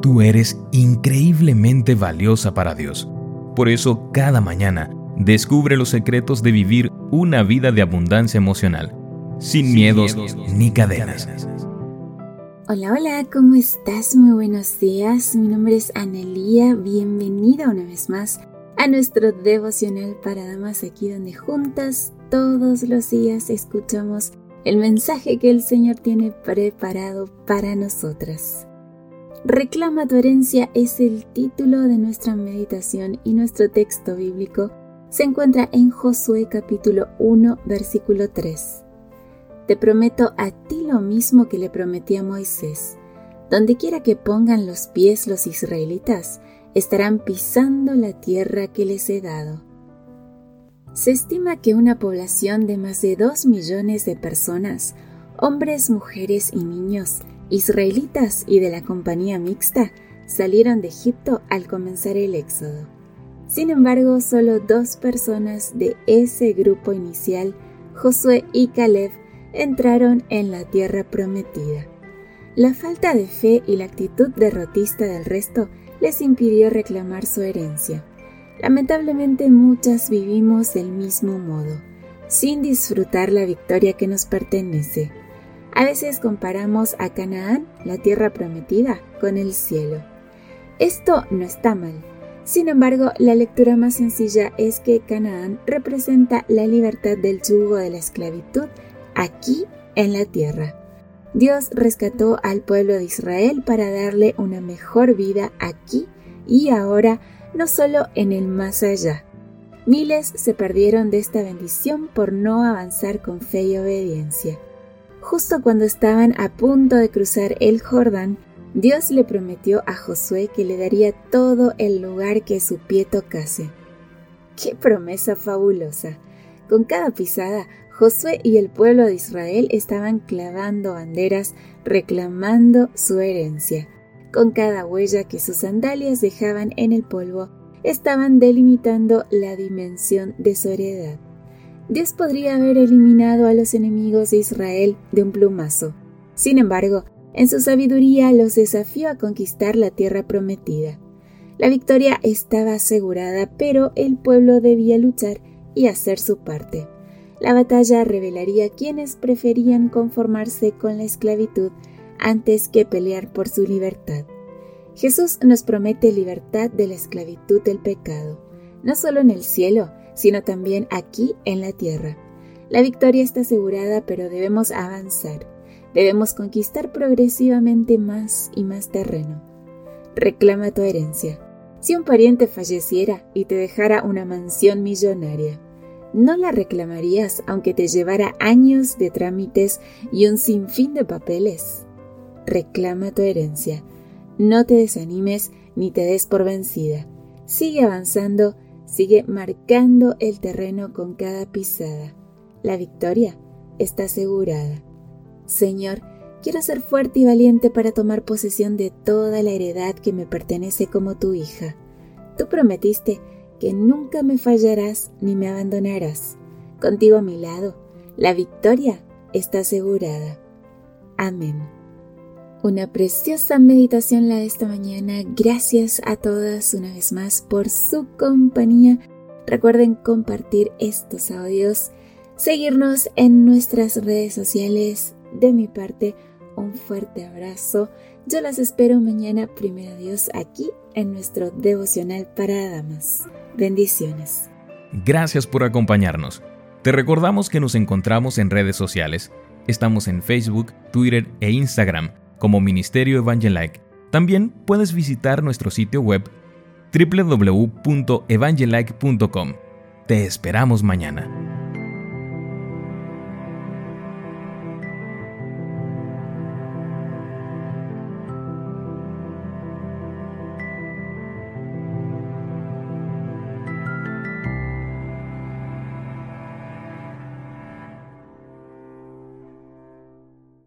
Tú eres increíblemente valiosa para Dios. Por eso, cada mañana, descubre los secretos de vivir una vida de abundancia emocional, sin, miedos, ni cadenas. Hola, hola, ¿cómo estás? Muy buenos días. Mi nombre es Analía. Bienvenida una vez más a nuestro devocional para damas, aquí donde juntas todos los días escuchamos el mensaje que el Señor tiene preparado para nosotras. Reclama tu herencia es el título de nuestra meditación y nuestro texto bíblico se encuentra en Josué capítulo 1 versículo 3. Te prometo a ti lo mismo que le prometí a Moisés. Donde quiera que pongan los pies los israelitas, estarán pisando la tierra que les he dado. Se estima que una población de más de 2 millones de personas, hombres, mujeres y niños, israelitas y de la compañía mixta, salieron de Egipto al comenzar el éxodo. Sin embargo, solo dos personas de ese grupo inicial, Josué y Caleb, entraron en la tierra prometida. La falta de fe y la actitud derrotista del resto les impidió reclamar su herencia. Lamentablemente muchas vivimos del mismo modo, sin disfrutar la victoria que nos pertenece. A veces comparamos a Canaán, la tierra prometida, con el cielo. Esto no está mal. Sin embargo, la lectura más sencilla es que Canaán representa la libertad del yugo de la esclavitud aquí en la tierra. Dios rescató al pueblo de Israel para darle una mejor vida aquí y ahora, no solo en el más allá. Miles se perdieron de esta bendición por no avanzar con fe y obediencia. Justo cuando estaban a punto de cruzar el Jordán, Dios le prometió a Josué que le daría todo el lugar que su pie tocase. ¡Qué promesa fabulosa! Con cada pisada, Josué y el pueblo de Israel estaban clavando banderas reclamando su herencia. Con cada huella que sus sandalias dejaban en el polvo, estaban delimitando la dimensión de su heredad. Dios podría haber eliminado a los enemigos de Israel de un plumazo. Sin embargo, en su sabiduría los desafió a conquistar la tierra prometida. La victoria estaba asegurada, pero el pueblo debía luchar y hacer su parte. La batalla revelaría quienes preferían conformarse con la esclavitud antes que pelear por su libertad. Jesús nos promete libertad de la esclavitud del pecado, no solo en el cielo, sino también aquí en la tierra. La victoria está asegurada, pero debemos avanzar. Debemos conquistar progresivamente más y más terreno. Reclama tu herencia. Si un pariente falleciera y te dejara una mansión millonaria, ¿no la reclamarías aunque te llevara años de trámites y un sinfín de papeles? Reclama tu herencia. No te desanimes ni te des por vencida. Sigue avanzando Sigue marcando el terreno con cada pisada. La victoria está asegurada. Señor, quiero ser fuerte y valiente para tomar posesión de toda la heredad que me pertenece como tu hija. Tú prometiste que nunca me fallarás ni me abandonarás. Contigo a mi lado, la victoria está asegurada. Amén. Una preciosa meditación la de esta mañana. Gracias a todas una vez más por su compañía. Recuerden compartir estos audios, seguirnos en nuestras redes sociales. De mi parte, un fuerte abrazo. Yo las espero mañana, primero Dios, aquí en nuestro devocional para damas. Bendiciones. Gracias por acompañarnos. Te recordamos que nos encontramos en redes sociales. Estamos en Facebook, Twitter e Instagram como Ministerio Evangelike. También puedes visitar nuestro sitio web www.evangelike.com. Te esperamos mañana.